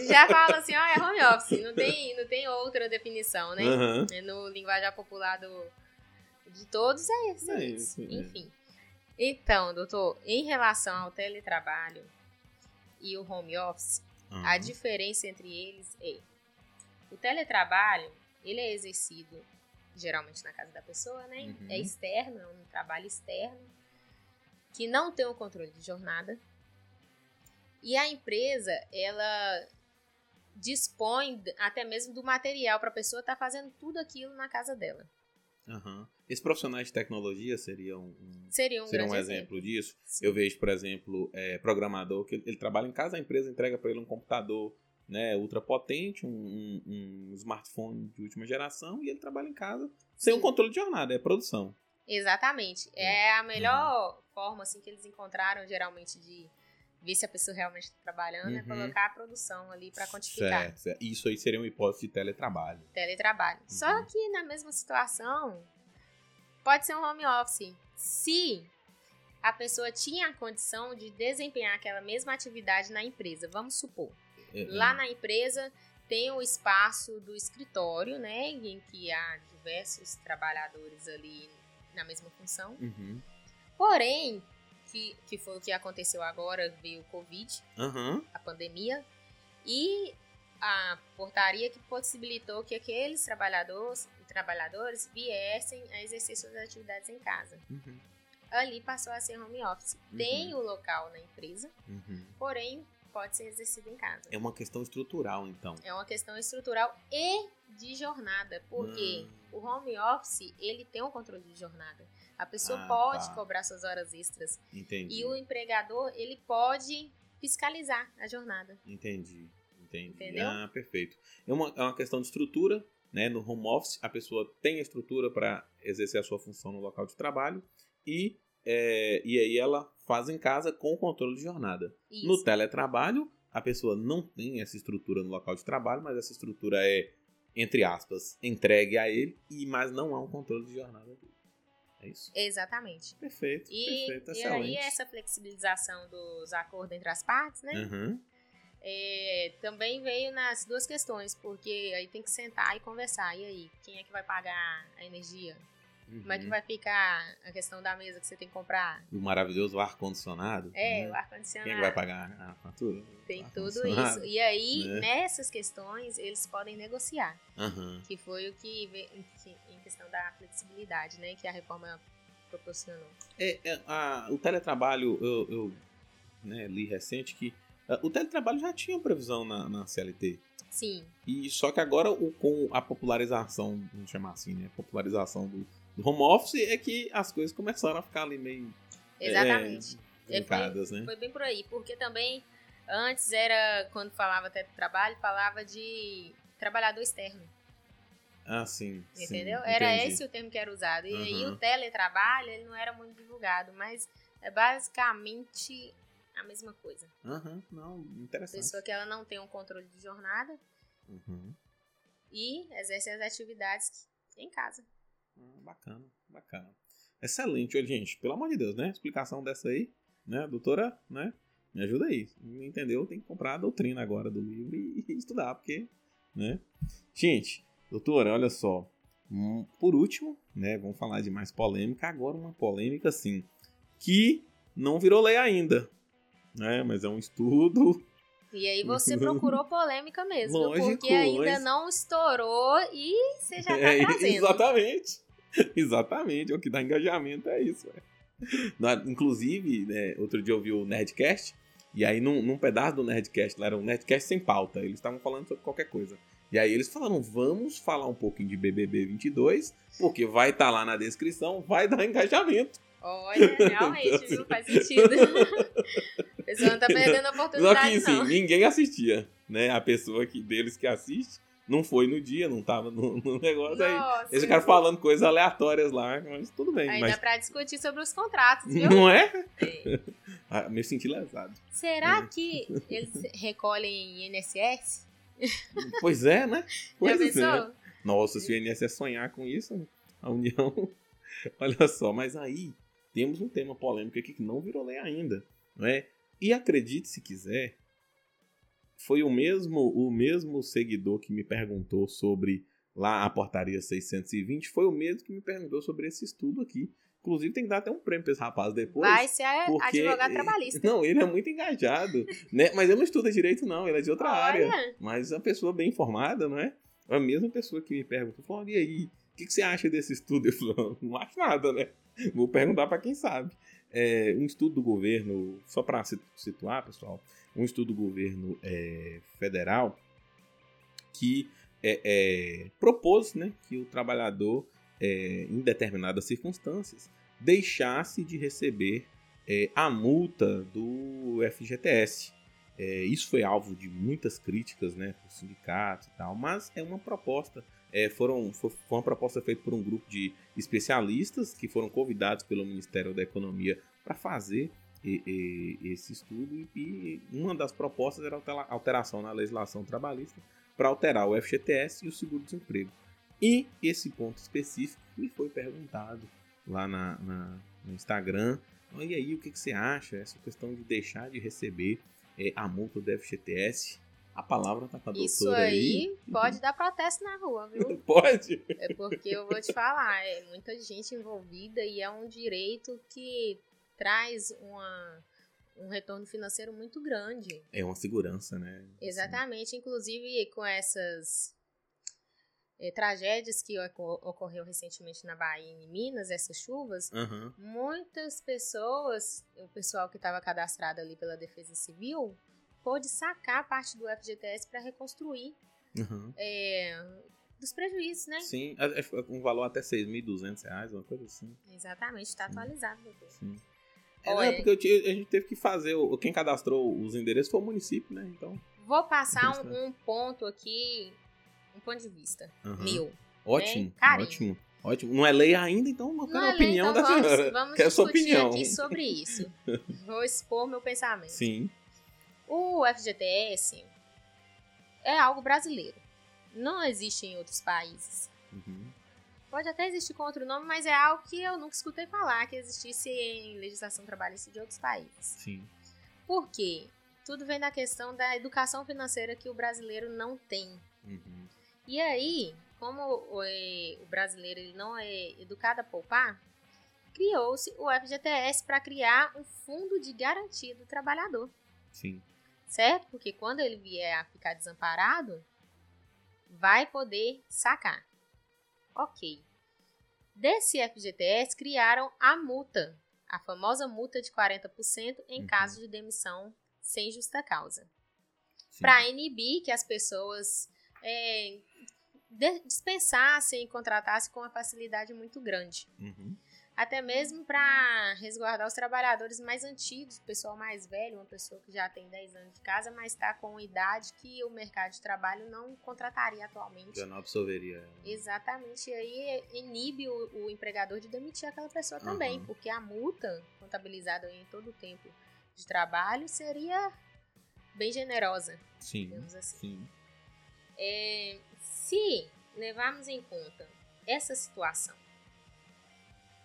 já fala assim, ó, é home office. Não tem, não tem outra definição, né? Uhum. No linguajar popular do, de todos é esse. É isso. Enfim. Então, doutor, em relação ao teletrabalho e o home office, uhum. a diferença entre eles é o teletrabalho, ele é exercido geralmente na casa da pessoa, né? Uhum. É externo, é um trabalho externo que não tem o controle de jornada. E a empresa, ela dispõe até mesmo do material para a pessoa estar tá fazendo tudo aquilo na casa dela. Uhum. Esses profissionais de tecnologia seriam um, seria um, seria um exemplo, exemplo disso. Sim. Eu vejo, por exemplo, é, programador que ele, ele, trabalha em casa, a empresa entrega para ele um computador né, ultra potente, um, um, um, smartphone de última geração e ele trabalha em casa sem um controle de jornada, é produção. Exatamente. É, é a melhor uhum. forma assim que eles encontraram geralmente de ver se a pessoa realmente está trabalhando, é uhum. é colocar a produção ali para quantificar. Certo, certo. Isso aí seria uma hipótese de teletrabalho. Teletrabalho. Uhum. Só que na mesma situação, pode ser um home office. Se a pessoa tinha a condição de desempenhar aquela mesma atividade na empresa, vamos supor. Uhum. Lá na empresa tem o espaço do escritório, né, em que há diversos trabalhadores ali na mesma função. Uhum. Porém, que, que foi o que aconteceu agora, veio o Covid, uhum. a pandemia, e a portaria que possibilitou que aqueles trabalhadores, trabalhadores viessem a exercer suas atividades em casa. Uhum. Ali passou a ser home office. Uhum. Tem o local na empresa, uhum. porém pode ser exercido em casa. É uma questão estrutural, então. É uma questão estrutural e de jornada, porque ah. o home office ele tem um controle de jornada. A pessoa ah, pode tá. cobrar suas horas extras. Entendi. E o empregador, ele pode fiscalizar a jornada. Entendi. Entendi. Entendeu? Ah, perfeito. É uma, é uma questão de estrutura, né? No home office, a pessoa tem a estrutura para exercer a sua função no local de trabalho e, é, e aí ela faz em casa com o controle de jornada. Isso. No teletrabalho, a pessoa não tem essa estrutura no local de trabalho, mas essa estrutura é, entre aspas, entregue a ele, e mas não há um controle de jornada dele. É isso? Exatamente. Perfeito, e, perfeito, excelente. E aí essa flexibilização dos acordos entre as partes, né? Uhum. É, também veio nas duas questões, porque aí tem que sentar e conversar. E aí, quem é que vai pagar a energia? Uhum. Como é que uhum. vai ficar a questão da mesa que você tem que comprar? O maravilhoso ar-condicionado. É, né? o ar-condicionado. Quem é que vai pagar a fatura? Tem tudo isso. E aí, né? nessas questões, eles podem negociar. Uhum. Que foi o que, questão da flexibilidade, né? Que a reforma proporcionou. É, é a, o teletrabalho, eu, eu né, li recente que uh, o teletrabalho já tinha previsão na, na CLT. Sim. E só que agora, o, com a popularização, vamos chamar assim, né? Popularização do, do home office é que as coisas começaram a ficar ali meio. Exatamente. É, foi, né? foi bem por aí, porque também antes era, quando falava até trabalho, falava de trabalhador externo. Ah, sim. Entendeu? Sim, era esse o termo que era usado. E uhum. aí o teletrabalho ele não era muito divulgado, mas é basicamente a mesma coisa. Uhum. Não, interessante. Pessoa que ela não tem um controle de jornada uhum. e exerce as atividades em casa. Ah, bacana, bacana. Excelente, olha, gente. Pelo amor de Deus, né? Explicação dessa aí, né? Doutora, né? Me ajuda aí. Entendeu? Tem que comprar a doutrina agora do livro e estudar, porque, né? Gente, doutora, olha só. Hum, por último, né? Vamos falar de mais polêmica. Agora uma polêmica, assim, que não virou lei ainda, né? Mas é um estudo e aí você procurou polêmica mesmo, Lógico, porque ainda mas... não estourou e você já tá é, trazendo. Exatamente. Exatamente, é o que dá engajamento é isso. Inclusive, né, outro dia eu vi o Nerdcast, e aí num, num pedaço do Nerdcast, lá era um Nerdcast sem pauta, eles estavam falando sobre qualquer coisa. E aí eles falaram, vamos falar um pouquinho de BBB 22, porque vai estar tá lá na descrição, vai dar engajamento. Olha, realmente, viu? Faz sentido. A pessoa não tá perdendo a oportunidade, Só que, assim, não. ninguém assistia, né? A pessoa que, deles que assiste não foi no dia, não tava no, no negócio. Nossa, aí eles ficaram falando coisas aleatórias lá, mas tudo bem. Ainda mas... pra discutir sobre os contratos, viu? Não é? é. ah, me senti lesado. Será é. que eles recolhem INSS? Pois é, né? Pois é. Nossa, se o INSS sonhar com isso, a União. Olha só, mas aí temos um tema polêmico aqui que não virou lei ainda, não é? E acredite se quiser, foi o mesmo o mesmo seguidor que me perguntou sobre lá a portaria 620, foi o mesmo que me perguntou sobre esse estudo aqui. Inclusive, tem que dar até um prêmio pra esse rapaz depois. Vai ser advogado trabalhista. Não, ele é muito engajado. né? Mas ele não estuda direito, não. Ele é de outra Olha. área. Mas é uma pessoa bem informada, não é? A mesma pessoa que me perguntou, falou, e aí, o que, que, você acha desse estudo? Eu falei, não acho nada, né? Vou perguntar para quem sabe. É, um estudo do governo, só para situar, pessoal, um estudo do governo é, federal que é, é, propôs né, que o trabalhador, é, em determinadas circunstâncias, deixasse de receber é, a multa do FGTS. É, isso foi alvo de muitas críticas né, por sindicatos e tal, mas é uma proposta. É, foram, foi, uma proposta feita por um grupo de especialistas que foram convidados pelo Ministério da Economia para fazer e, e, esse estudo e uma das propostas era alteração na legislação trabalhista para alterar o FGTS e o seguro-desemprego. E esse ponto específico me foi perguntado lá na, na no Instagram. E aí, o que, que, você acha? Essa questão de deixar de receber é, a multa do FGTS. A palavra tá com a Isso aí, aí. pode dar protesto na rua, viu? pode. É porque eu vou te falar, é muita gente envolvida e é um direito que traz uma, um retorno financeiro muito grande. É uma segurança, né? Exatamente, inclusive com essas é, tragédias que ocorreu recentemente na Bahia e em Minas, essas chuvas, uhum. muitas pessoas, o pessoal que estava cadastrado ali pela Defesa Civil, pôde sacar parte do FGTS para reconstruir uhum. é, dos prejuízos, né? Sim, é, é um valor até R$ 6.200, uma coisa assim. Exatamente, está atualizado. Sim. É, não, é porque eu, a gente teve que fazer. Quem cadastrou os endereços foi o município, né? Então. Vou passar um, um ponto aqui, um ponto de vista uhum. meu. Ótimo, né? ótimo. Ótimo. Não é lei ainda, então não quero a é opinião lei, então da vamos. Vamos quero sua opinião. aqui sobre isso. Vou expor meu pensamento. Sim. O FGTS é algo brasileiro. Não existe em outros países. Uhum. Pode até existir com outro nome, mas é algo que eu nunca escutei falar que existisse em legislação trabalhista de outros países. Sim. Por quê? Tudo vem da questão da educação financeira que o brasileiro não tem. Uhum. E aí, como o, o brasileiro ele não é educado a poupar, criou-se o FGTS para criar um fundo de garantia do trabalhador. Sim. Certo? Porque quando ele vier a ficar desamparado, vai poder sacar. Ok. Desse FGTS criaram a multa, a famosa multa de 40% em uhum. caso de demissão sem justa causa. Para inibir que as pessoas é, dispensassem e contratassem com uma facilidade muito grande. Uhum até mesmo para resguardar os trabalhadores mais antigos, o pessoal mais velho, uma pessoa que já tem 10 anos de casa, mas está com idade que o mercado de trabalho não contrataria atualmente. Já não absorveria. Exatamente, e aí inibe o, o empregador de demitir aquela pessoa uhum. também, porque a multa contabilizada em todo o tempo de trabalho seria bem generosa. Sim, digamos assim. sim. É, se levarmos em conta essa situação,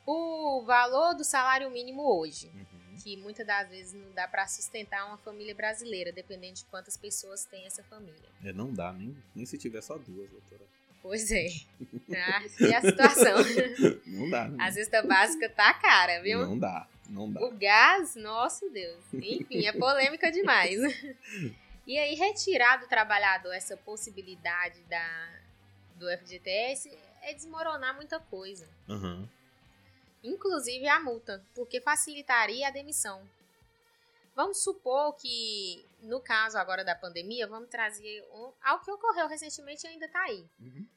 o valor do salário mínimo hoje, uhum. que muitas das vezes não dá para sustentar uma família brasileira, dependendo de quantas pessoas tem essa família. É, não dá, nem, nem se tiver só duas, doutora. Pois é. Ah, e a situação? Não dá. Não. A cesta básica tá cara, viu? Não dá, não dá. O gás, nosso Deus. Enfim, é polêmica demais. E aí, retirar do trabalhador essa possibilidade da, do FGTS é desmoronar muita coisa. Uhum inclusive a multa, porque facilitaria a demissão. Vamos supor que, no caso agora da pandemia, vamos trazer um, algo que ocorreu recentemente e ainda está aí. Uhum.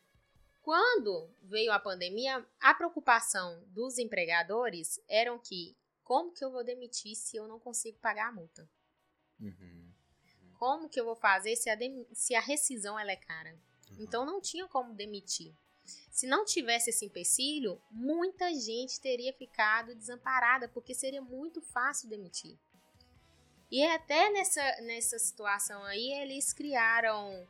Quando veio a pandemia, a preocupação dos empregadores era que como que eu vou demitir se eu não consigo pagar a multa? Uhum. Como que eu vou fazer se a, se a rescisão é cara? Então não tinha como demitir. Se não tivesse esse empecilho, muita gente teria ficado desamparada, porque seria muito fácil demitir. E até nessa, nessa situação aí, eles criaram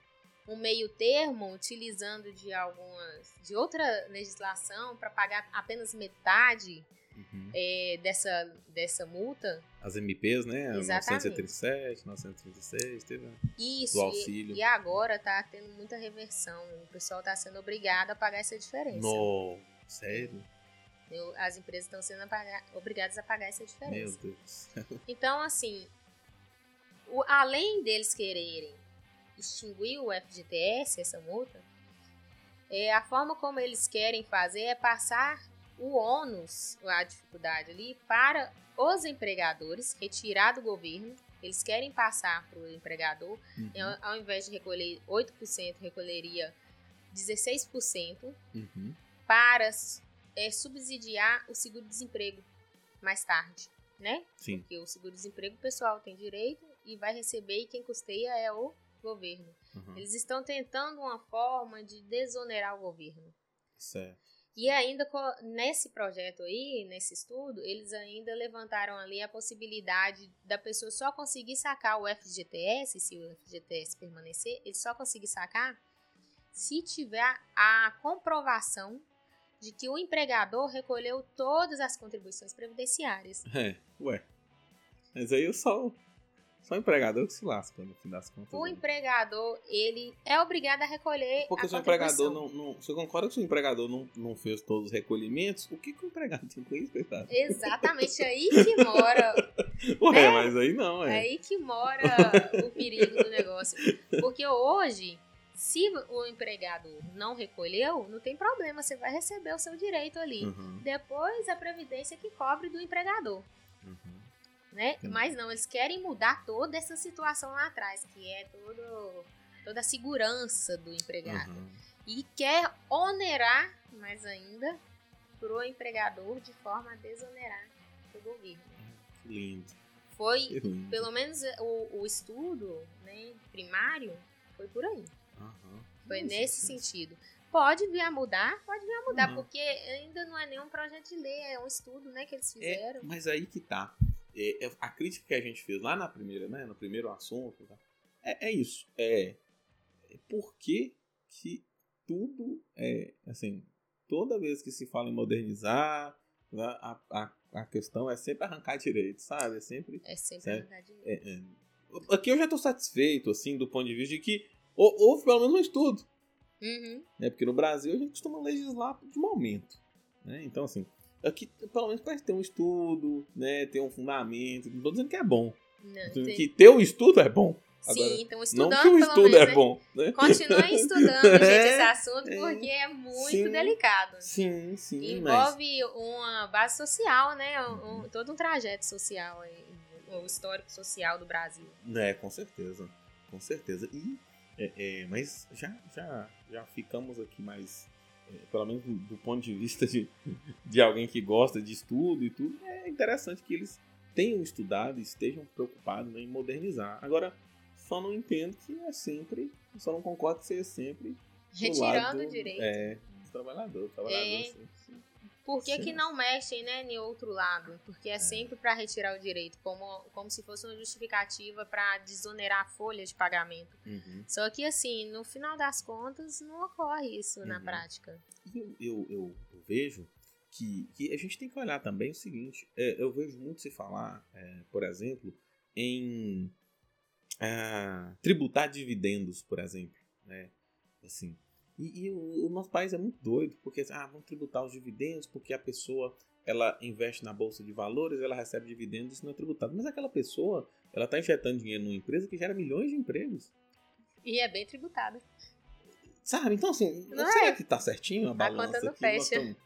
um meio termo utilizando de algumas de outra legislação para pagar apenas metade uhum. é, dessa, dessa multa. As MPs, né? Exatamente. 937, 936, teve Isso, do auxílio. E, e, agora tá tendo muita reversão. O pessoal tá sendo obrigado a pagar essa diferença. No, sério? Eu, as empresas estão sendo obrigadas a pagar essa diferença. Meu Deus. Então, assim, o, além deles quererem extinguir o FGTS, essa multa, é, a forma como eles querem fazer é passar o ônus, a dificuldade ali, para os empregadores, retirar do governo. Eles querem passar para o empregador, uhum. ao invés de recolher 8%, recolheria 16% uhum. para é, subsidiar o seguro-desemprego mais tarde, né? Sim. Porque o seguro-desemprego o pessoal tem direito e vai receber e quem custeia é o governo. Uhum. Eles estão tentando uma forma de desonerar o governo. Certo. E ainda nesse projeto aí, nesse estudo, eles ainda levantaram ali a possibilidade da pessoa só conseguir sacar o FGTS, se o FGTS permanecer, ele só conseguir sacar se tiver a comprovação de que o empregador recolheu todas as contribuições previdenciárias. É, ué. Mas aí eu só só o empregador que se lasca, no fim das contas. O né? empregador, ele é obrigado a recolher Porque se o empregador não, não... Você concorda que se o empregador não, não fez todos os recolhimentos, o que, que o empregado tem com isso, coitado? Exatamente, aí que mora... Ué, né? mas aí não, é. É aí que mora o perigo do negócio. Porque hoje... Se o empregado não recolheu, não tem problema, você vai receber o seu direito ali. Uhum. Depois a previdência que cobre do empregador. Uhum né? Sim. Mas não, eles querem mudar toda essa situação lá atrás, que é todo, toda a segurança do empregado. Uhum. E quer onerar mais ainda pro empregador de forma a desonerar o governo. Lindo. Foi, lindo. pelo menos o, o estudo né, primário foi por aí. Uhum. Foi Nossa, nesse sentido. Pode vir a mudar, pode vir a mudar, uhum. porque ainda não é nenhum projeto de lei, é um estudo né, que eles é, fizeram. É, mas aí que tá. É, é, a crítica que a gente fez lá na primeira, né, no primeiro assunto, tá? é, é, isso. É, é por que, tudo é assim, toda vez que se fala em modernizar, né, a, a, a questão é sempre arrancar direito, sabe? É sempre. É sempre arrancar direito. É, é, aqui eu já estou satisfeito, assim, do ponto de vista de que houve pelo menos um estudo. Uhum. Né? Porque no Brasil a gente costuma legislar de momento. Né? Então, assim, Aqui, pelo menos parece ter um estudo, né? Ter um fundamento. Não tô dizendo que é bom. Não, dizendo que ter o um estudo é bom. Agora, Sim, então estudando. Não que o estudo menos, é né? bom. Né? Continuem estudando, gente, é, esse assunto, é, porque é muito sim, delicado. Sim, sim. Envolve mas... uma base social, né? Um, um, todo um trajeto social, o histórico social do Brasil. É, com certeza. Com certeza. E, é, é, mas já, já, já ficamos aqui mais pelo menos do ponto de vista de, de alguém que gosta de estudo e tudo, é interessante que eles tenham estudado e estejam preocupados né, em modernizar. Agora, só não entendo que é sempre, só não concordo que seja sempre retirando o direito é, do trabalhador, trabalhador é, sim. Por que, que não mexem, né, em outro lado? Porque é, é. sempre para retirar o direito, como, como se fosse uma justificativa para desonerar a folha de pagamento. Uhum. Só que, assim, no final das contas, não ocorre isso uhum. na prática. Eu, eu, eu, eu, vejo que, que a gente tem que olhar também o seguinte: é, eu vejo muito se falar, é, por exemplo, em é, tributar dividendos, por exemplo. Né? Assim, e, e o, o, nosso país é muito doido, porque ah, vão tributar os dividendos, porque a pessoa ela investe na bolsa de valores, ela recebe dividendos, isso não é tributado. Mas aquela pessoa, ela está injetando dinheiro numa empresa que gera milhões de empregos. E é bem tributada. Sabe? Então, assim, não será é. que está certinho a balança? A conta não aqui? fecha.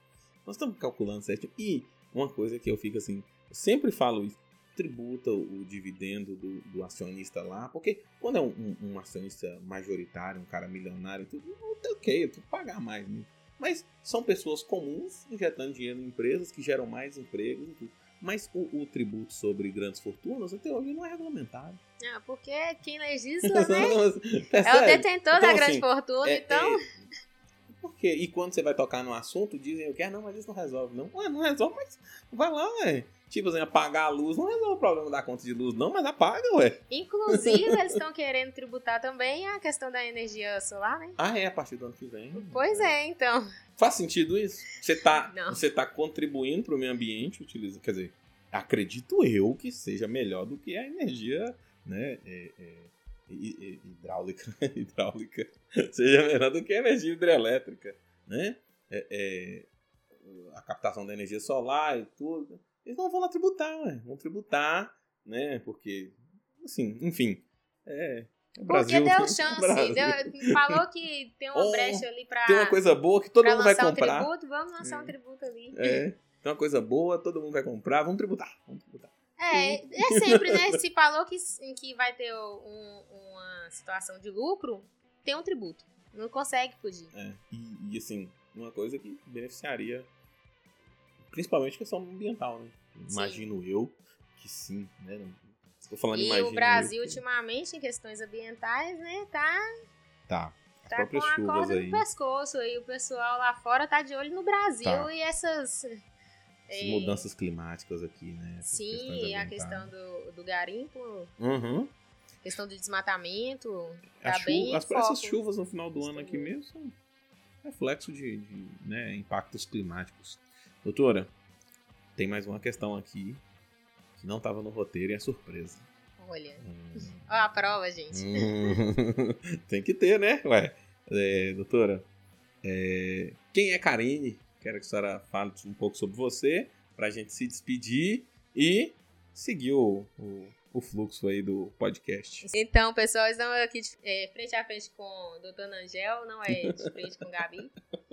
Nós estamos calculando certinho. E uma coisa que eu fico assim, eu sempre falo isso, tributa o dividendo do, do acionista lá, porque quando é um, um, um, acionista majoritário, um cara milionário, tudo, ok, eu tenho que pagar mais. Né? Mas são pessoas comuns injetando dinheiro em empresas que geram mais empregos e tudo. Mas o, o, tributo sobre grandes fortunas até hoje não é regulamentado. Ah, porque quem legisla, né? é o detentor então, da grande assim, fortuna, é, então. É, por quê? E quando você vai tocar no assunto, dizem eu quero, não, mas isso não resolve, não. Ué, não resolve, mas vai lá, ué. Tipo assim, apagar a luz não resolve o problema da conta de luz, não, mas apaga, ué. Inclusive, eles estão querendo tributar também a questão da energia solar, né? Ah, é, a partir do ano que vem. Pois é, então. Faz sentido isso? Você tá, você tá contribuindo para o meio ambiente, utiliza, quer dizer, acredito eu que seja melhor do que a energia, né, é, é, hidráulica, hidráulica, seja melhor do que a energia hidrelétrica, né? É, é, a captação da energia solar e tudo eles não vão lá tributar, né? Vão tributar, né? Porque, assim, enfim. É. é Brasil, Porque deu chance, deu, falou que tem uma oh, brecha ali pra. Tem uma coisa boa que todo mundo vai comprar. Um tributo, vamos lançar é. um tributo ali. É. Tem uma coisa boa, todo mundo vai comprar, vamos tributar. Vamos tributar. É, é sempre, né? Se falou que, que vai ter um, uma situação de lucro, tem um tributo. Não consegue fugir. É, e, e assim, uma coisa que beneficiaria Principalmente questão ambiental, né? Imagino eu que sim, né? Estou falando e o Brasil, eu, ultimamente, em questões ambientais, né, tá... Tá. As tá com a corda aí. no pescoço. E o pessoal lá fora tá de olho no Brasil tá. e essas... As é... mudanças climáticas aqui, né? Essas Sim, a questão do, do garimpo. Uhum. Questão do desmatamento. Tá bem as, essas chuvas no final do ano aqui mesmo são reflexo de, de né, impactos climáticos. Doutora, tem mais uma questão aqui que não estava no roteiro e é surpresa. Olha. Hum. Ó, a prova, gente. Hum. tem que ter, né? Ué. É, doutora, é, quem é Karine? Quero que a senhora fale um pouco sobre você, para a gente se despedir e seguir o, o, o, fluxo aí do podcast. Então, pessoal, estamos aqui de, é, frente a frente com o doutor Angel, não é de frente com o Gabi.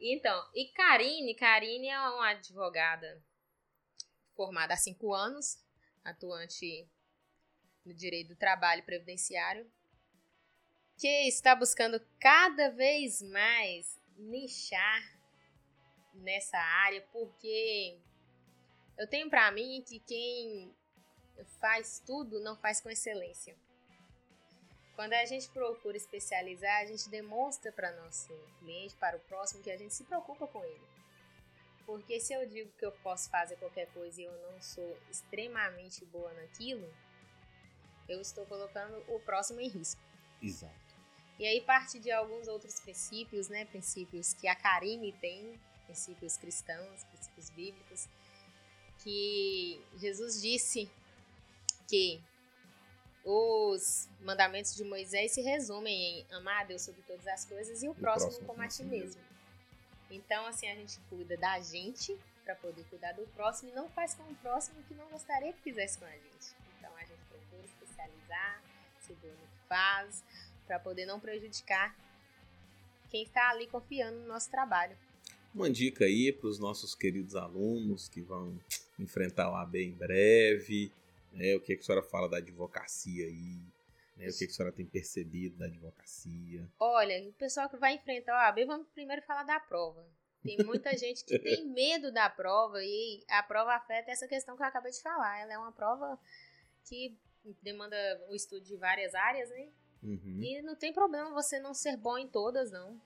Então, e Karine, Karine é uma advogada formada há cinco anos, atuante no direito do trabalho previdenciário, que está buscando cada vez mais nichar nessa área, porque eu tenho para mim que quem faz tudo não faz com excelência. Quando a gente procura especializar, a gente demonstra para nosso cliente, para o próximo, que a gente se preocupa com ele. Porque se eu digo que eu posso fazer qualquer coisa e eu não sou extremamente boa naquilo, eu estou colocando o próximo em risco. Exato. E aí parte de alguns outros princípios, né? Princípios que a Karine tem, princípios cristãos, princípios bíblicos, que Jesus disse que os mandamentos de Moisés se resumem em amar a Deus sobre todas as coisas e o, próximo, próximo como a ti mesmo. Então, assim, a gente cuida da gente para poder cuidar do próximo e não faz com o próximo que não gostaria que fizesse com a gente. Então, a gente procura especializar, se no que faz, para poder não prejudicar quem está ali confiando no nosso trabalho. Uma dica aí para os nossos queridos alunos que vão enfrentar o AB em breve, né? O que, que a senhora fala da advocacia aí? Né? O que, é que a senhora tem percebido da advocacia? Olha, o pessoal que vai enfrentar o AB, vamos primeiro falar da prova. Tem muita gente que tem medo da prova e a prova afeta essa questão que eu acabei de falar. Ela é uma prova que demanda o estudo de várias áreas, né? Uhum. E não tem problema você não ser bom em todas, não.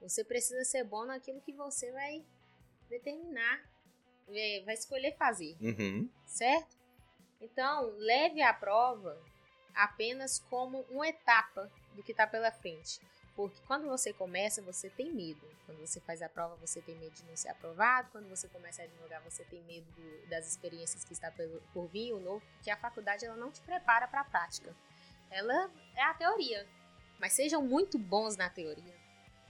Você precisa ser bom naquilo que você vai determinar, é, vai escolher fazer. Uhum. Certo? Então, leve a prova apenas como uma etapa do que está pela frente. Porque quando você começa, você tem medo. Quando você faz a prova, você tem medo de não ser aprovado. Quando você começa a advogar, você tem medo do, das experiências que está por vir, o novo, porque a faculdade ela não te prepara para a prática. Ela é a teoria. Mas sejam muito bons na teoria.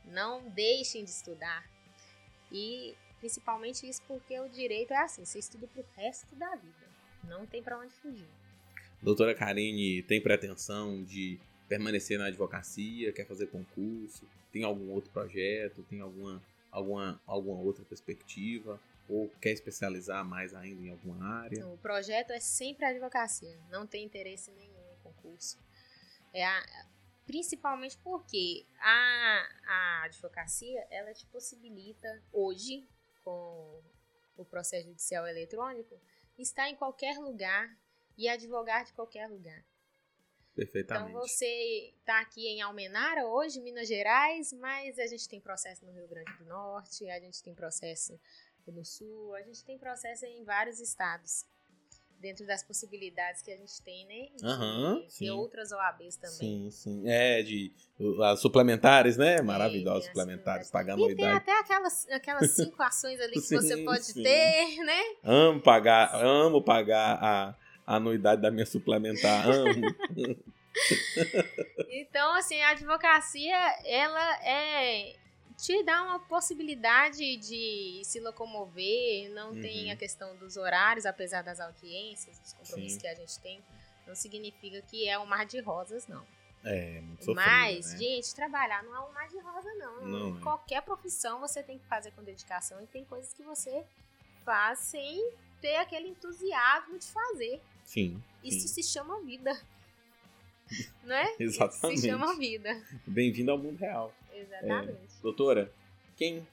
Não deixem de estudar. E principalmente isso porque o direito é assim, você estuda pro resto da vida. Não tem para onde fugir. Doutora Karine tem pretensão de permanecer na advocacia, quer fazer concurso, tem algum outro projeto, tem alguma, alguma, alguma outra perspectiva? Ou quer especializar mais ainda em alguma área? o projeto é sempre a advocacia, não tem interesse nenhum em concurso. É a, principalmente porque a, a advocacia ela te possibilita hoje com o processo judicial eletrônico, está em qualquer lugar e advogar de qualquer lugar. Perfeitamente. Então você está aqui em Almenara hoje, Minas Gerais, mas a gente tem processo no Rio Grande do Norte, a gente tem processo no Sul, a gente tem processo em vários estados dentro das possibilidades que a gente tem, né? De, uhum, de outras OABs também. Sim, sim. É, de as suplementares, né? Maravilhosas é, suplementares, pagando e tem até aquelas, aquelas cinco ações ali que sim, você pode sim. ter, né? Amo pagar, amo pagar a, a anuidade da minha suplementar, amo. então, assim, a advocacia, ela é te dá uma possibilidade de se locomover, não uhum. tem a questão dos horários, apesar das audiências, dos compromissos Sim. que a gente tem, não significa que é um mar de rosas, não. É, muito sofrido, Mas, né? gente, trabalhar não é um mar de rosa, não. não é. Qualquer é. profissão você tem que fazer com dedicação e tem coisas que você faz sem ter aquele entusiasmo de fazer. Sim. Isso sim. se chama vida. Não é? Exatamente. Se chama vida. Bem-vindo ao mundo real. Exatamente. É, doutora, quem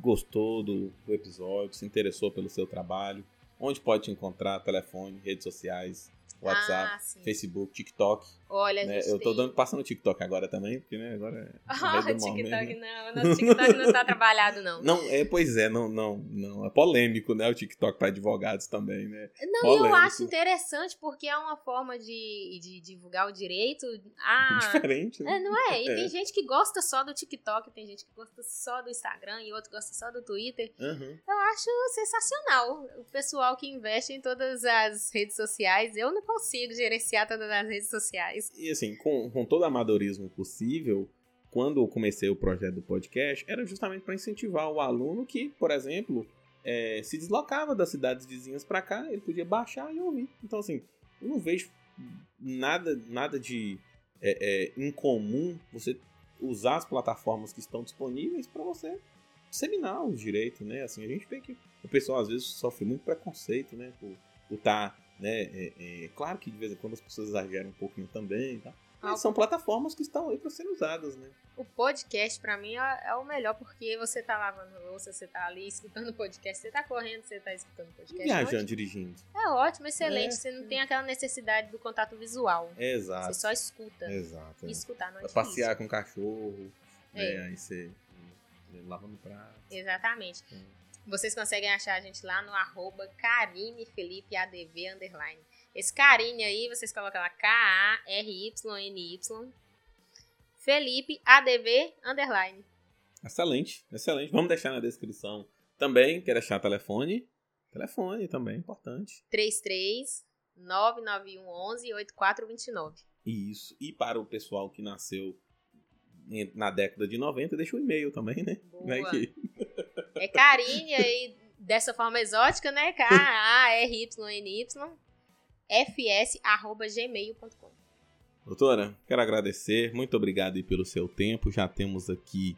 gostou do, do episódio, se interessou pelo seu trabalho, onde pode te encontrar? Telefone, redes sociais, WhatsApp, ah, Facebook, TikTok. Olha, né? Eu tô dando, passando TikTok agora também, porque né, agora é. Ah, TikTok né? não. Nosso TikTok não tá trabalhado, não. Não, é, pois é, não, não, não. É polêmico, né? O TikTok para advogados também, né? Não, polêmico. eu acho interessante porque é uma forma de, de divulgar o direito. Ah, Diferente, né? É, não é? E é. tem gente que gosta só do TikTok, tem gente que gosta só do Instagram e outro gosta só do Twitter. Uhum. Eu acho sensacional. O pessoal que investe em todas as redes sociais, eu não consigo gerenciar todas as redes sociais. E assim, com, com todo amadorismo possível, quando eu comecei o projeto do podcast, era justamente para incentivar o aluno que, por exemplo, é, se deslocava das cidades vizinhas para cá, ele podia baixar e ouvir. Então, assim, eu não vejo nada, nada de é, é, incomum você usar as plataformas que estão disponíveis para você disseminar os direitos, né? Assim, a gente vê que o pessoal às vezes sofre muito preconceito, né? Por estar tá né? É, é, claro que de vez em quando as pessoas exageram um pouquinho também, tá? Mas são plataformas que estão aí para serem usadas, né? O podcast, para mim, é, é, o melhor, porque você tá lavando louça, você tá ali escutando podcast, você tá correndo, você tá escutando podcast. Viajando, é dirigindo. É ótimo, excelente. É, você não tem aquela necessidade do contato visual. Exato. Você só escuta. Exato. E escutar não é passear com o cachorro, né? Aí você lavando prato. Exatamente. Hum. Vocês conseguem achar a gente lá no arroba underline. Esse Karine aí, vocês colocam lá K-A-R-Y-N-Y. Felipe ADV underline. Excelente, excelente. Vamos deixar na descrição também. Quer achar telefone? Telefone também, importante. 33 99111 8429. Isso. E para o pessoal que nasceu na década de 90, deixa o e-mail também, né? Boa. Né? Que... É Karine aí, dessa forma exótica, né? K-A-R-Y-N-Y, gmail.com. Doutora, quero agradecer, muito obrigado aí pelo seu tempo. Já temos aqui,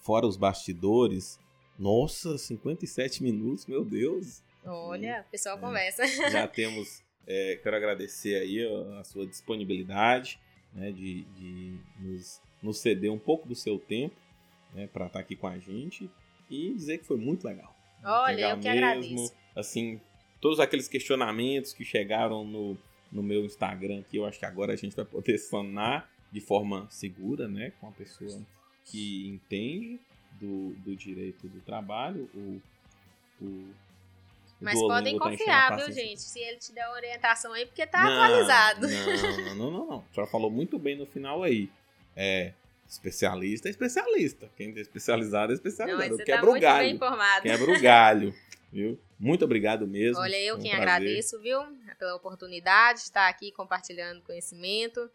fora os bastidores, nossa, 57 minutos, meu Deus. Olha, o pessoal é, conversa. Já temos, é, quero agradecer aí a, a sua disponibilidade, né, de, de nos, nos ceder um pouco do seu tempo, né, para estar tá aqui com a gente e dizer que foi muito legal. Olha, legal eu que mesmo. agradeço. Assim, todos aqueles questionamentos que chegaram no, no meu Instagram, que eu acho que agora a gente vai poder sanar de forma segura, né? Com a pessoa que entende do, do direito do trabalho, o, o mas podem tá confiar, viu, gente? Se ele te der orientação aí, porque tá não, atualizado. Não, não, não, não. A senhora falou muito bem no final aí. É, Especialista é especialista. Quem é especializado é especializado. Não, quebra tá o galho. Bem informado. Quebra o galho, viu? Muito obrigado mesmo. Olha, eu quem agradeço, viu? Pela oportunidade de estar aqui compartilhando conhecimento.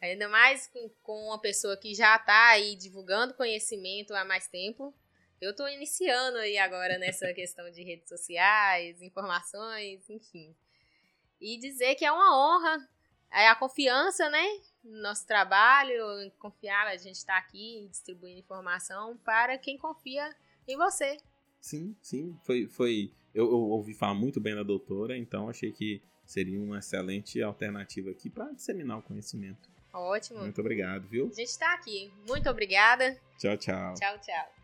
Ainda mais com, com uma pessoa que já está aí divulgando conhecimento há mais tempo. Eu estou iniciando aí agora nessa questão de redes sociais, informações, enfim. E dizer que é uma honra, é a confiança, né? Nosso trabalho, confiar, a gente está aqui distribuindo informação para quem confia em você. Sim, sim, foi, foi eu, eu ouvi falar muito bem da doutora, então achei que seria uma excelente alternativa aqui para disseminar o conhecimento. Ótimo. Muito obrigado, viu? A gente está aqui. Muito obrigada. Tchau, tchau. Tchau, tchau.